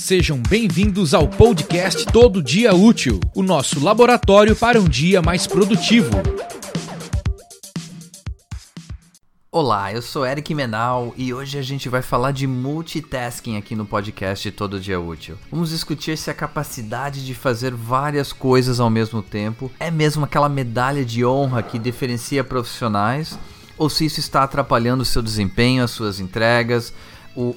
Sejam bem-vindos ao podcast Todo Dia Útil, o nosso laboratório para um dia mais produtivo. Olá, eu sou Eric Menal e hoje a gente vai falar de multitasking aqui no podcast Todo Dia Útil. Vamos discutir se a capacidade de fazer várias coisas ao mesmo tempo é mesmo aquela medalha de honra que diferencia profissionais ou se isso está atrapalhando o seu desempenho, as suas entregas,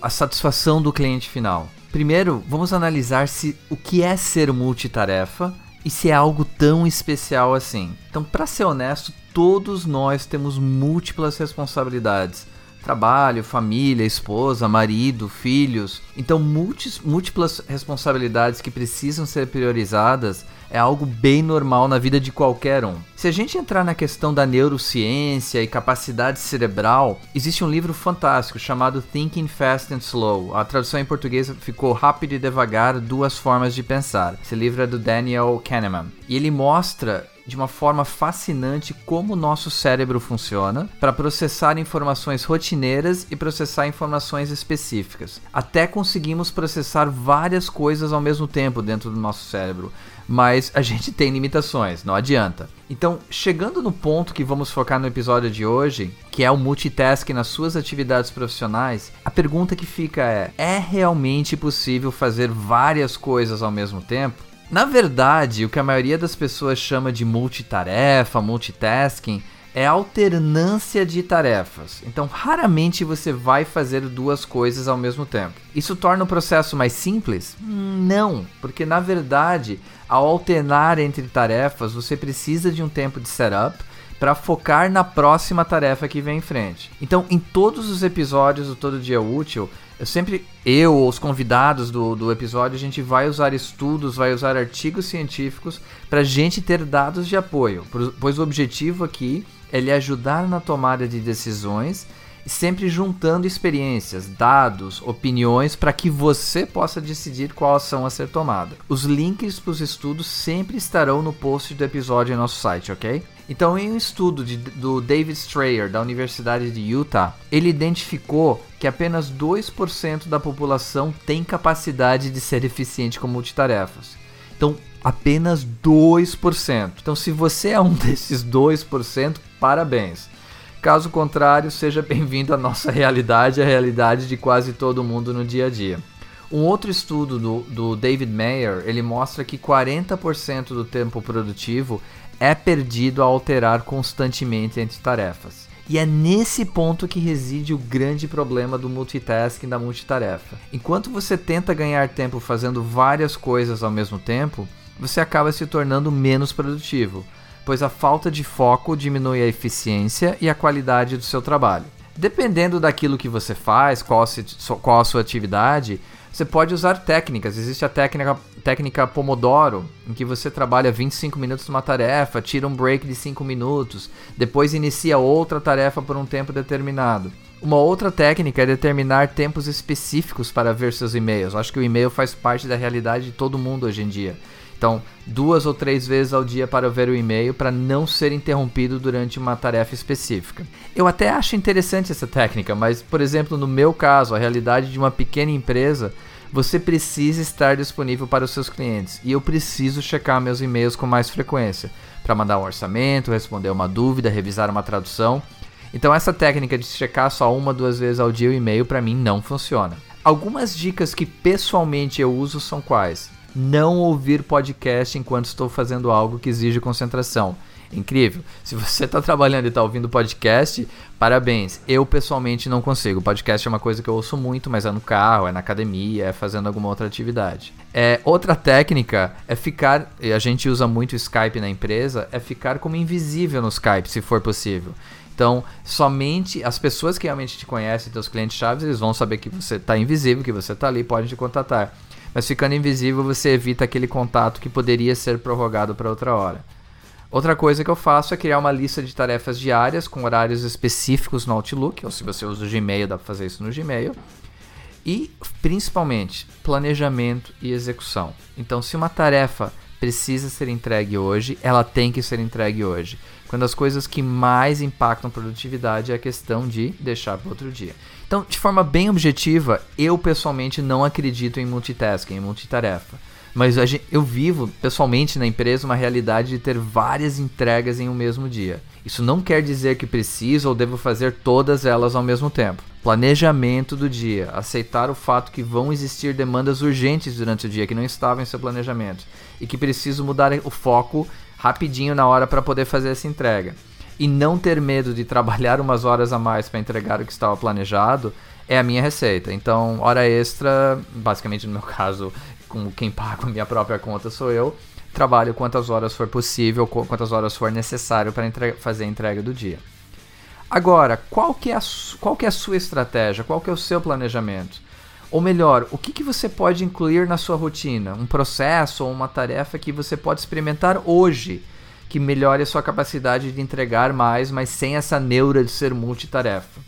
a satisfação do cliente final. Primeiro, vamos analisar se o que é ser multitarefa e se é algo tão especial assim. Então, para ser honesto, todos nós temos múltiplas responsabilidades. Trabalho, família, esposa, marido, filhos. Então, múltiplas responsabilidades que precisam ser priorizadas é algo bem normal na vida de qualquer um. Se a gente entrar na questão da neurociência e capacidade cerebral, existe um livro fantástico chamado Thinking Fast and Slow. A tradução em português ficou Rápido e Devagar, Duas Formas de Pensar. Esse livro é do Daniel Kahneman. E ele mostra de uma forma fascinante como o nosso cérebro funciona para processar informações rotineiras e processar informações específicas. Até conseguimos processar várias coisas ao mesmo tempo dentro do nosso cérebro, mas a gente tem limitações, não adianta. Então, chegando no ponto que vamos focar no episódio de hoje, que é o multitasking nas suas atividades profissionais, a pergunta que fica é: é realmente possível fazer várias coisas ao mesmo tempo? Na verdade, o que a maioria das pessoas chama de multitarefa, multitasking, é alternância de tarefas. Então, raramente você vai fazer duas coisas ao mesmo tempo. Isso torna o processo mais simples? Não, porque na verdade, ao alternar entre tarefas, você precisa de um tempo de setup para focar na próxima tarefa que vem em frente. Então, em todos os episódios do Todo Dia Útil, eu sempre, eu os convidados do, do episódio, a gente vai usar estudos, vai usar artigos científicos para a gente ter dados de apoio, pois o objetivo aqui é lhe ajudar na tomada de decisões sempre juntando experiências, dados, opiniões para que você possa decidir qual ação a ser tomada. Os links para os estudos sempre estarão no post do episódio em nosso site, ok? Então, em um estudo de, do David Strayer, da Universidade de Utah, ele identificou que apenas 2% da população tem capacidade de ser eficiente com multitarefas. Então, apenas 2%. Então, se você é um desses 2%, parabéns. Caso contrário, seja bem-vindo à nossa realidade, a realidade de quase todo mundo no dia a dia. Um outro estudo do, do David Mayer, ele mostra que 40% do tempo produtivo é perdido ao alterar constantemente entre tarefas. E é nesse ponto que reside o grande problema do multitasking da multitarefa. Enquanto você tenta ganhar tempo fazendo várias coisas ao mesmo tempo, você acaba se tornando menos produtivo pois a falta de foco diminui a eficiência e a qualidade do seu trabalho. Dependendo daquilo que você faz, qual, qual a sua atividade, você pode usar técnicas. Existe a técnica, técnica Pomodoro, em que você trabalha 25 minutos numa tarefa, tira um break de 5 minutos, depois inicia outra tarefa por um tempo determinado. Uma outra técnica é determinar tempos específicos para ver seus e-mails. Acho que o e-mail faz parte da realidade de todo mundo hoje em dia. Então, duas ou três vezes ao dia para ver o e-mail para não ser interrompido durante uma tarefa específica. Eu até acho interessante essa técnica, mas, por exemplo, no meu caso, a realidade de uma pequena empresa, você precisa estar disponível para os seus clientes e eu preciso checar meus e-mails com mais frequência para mandar um orçamento, responder uma dúvida, revisar uma tradução. Então, essa técnica de checar só uma, duas vezes ao dia o e-mail para mim não funciona. Algumas dicas que pessoalmente eu uso são quais? Não ouvir podcast enquanto estou fazendo algo que exige concentração. Incrível. Se você está trabalhando e está ouvindo podcast, parabéns. Eu pessoalmente não consigo. Podcast é uma coisa que eu ouço muito, mas é no carro, é na academia, é fazendo alguma outra atividade. É, outra técnica é ficar, e a gente usa muito Skype na empresa, é ficar como invisível no Skype, se for possível. Então, somente as pessoas que realmente te conhecem, teus clientes chaves, eles vão saber que você está invisível, que você está ali, podem te contatar mas ficando invisível você evita aquele contato que poderia ser prorrogado para outra hora. Outra coisa que eu faço é criar uma lista de tarefas diárias com horários específicos no Outlook, ou se você usa o Gmail, dá para fazer isso no Gmail. E, principalmente, planejamento e execução. Então, se uma tarefa precisa ser entregue hoje, ela tem que ser entregue hoje. Quando as coisas que mais impactam produtividade é a questão de deixar para outro dia. Então, de forma bem objetiva, eu pessoalmente não acredito em multitasking, em multitarefa. Mas eu vivo pessoalmente na empresa uma realidade de ter várias entregas em um mesmo dia. Isso não quer dizer que preciso ou devo fazer todas elas ao mesmo tempo. Planejamento do dia. Aceitar o fato que vão existir demandas urgentes durante o dia que não estavam em seu planejamento e que preciso mudar o foco rapidinho na hora para poder fazer essa entrega. E não ter medo de trabalhar umas horas a mais para entregar o que estava planejado é a minha receita. Então, hora extra, basicamente no meu caso, com quem paga a minha própria conta sou eu. Trabalho quantas horas for possível, quantas horas for necessário para fazer a entrega do dia. Agora, qual que, é a, qual que é a sua estratégia? Qual que é o seu planejamento? Ou melhor, o que, que você pode incluir na sua rotina? Um processo ou uma tarefa que você pode experimentar hoje que melhore a sua capacidade de entregar mais, mas sem essa neura de ser multitarefa.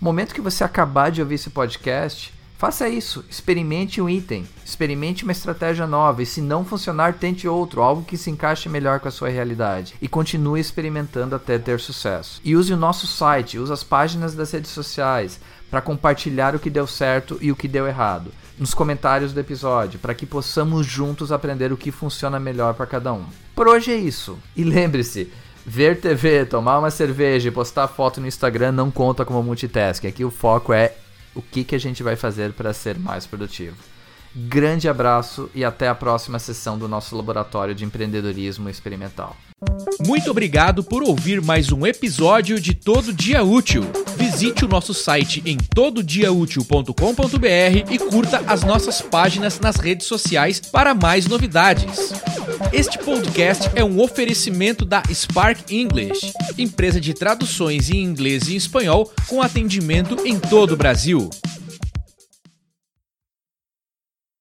O momento que você acabar de ouvir esse podcast, Faça isso, experimente um item, experimente uma estratégia nova e se não funcionar, tente outro, algo que se encaixe melhor com a sua realidade e continue experimentando até ter sucesso. E use o nosso site, use as páginas das redes sociais para compartilhar o que deu certo e o que deu errado nos comentários do episódio, para que possamos juntos aprender o que funciona melhor para cada um. Por hoje é isso. E lembre-se, ver TV, tomar uma cerveja e postar foto no Instagram não conta como multitasking. Aqui o foco é o que, que a gente vai fazer para ser mais produtivo. Grande abraço e até a próxima sessão do nosso laboratório de empreendedorismo experimental. Muito obrigado por ouvir mais um episódio de Todo Dia Útil. Visite o nosso site em tododiaútil.com.br e curta as nossas páginas nas redes sociais para mais novidades. Este podcast é um oferecimento da Spark English, empresa de traduções em inglês e espanhol com atendimento em todo o Brasil.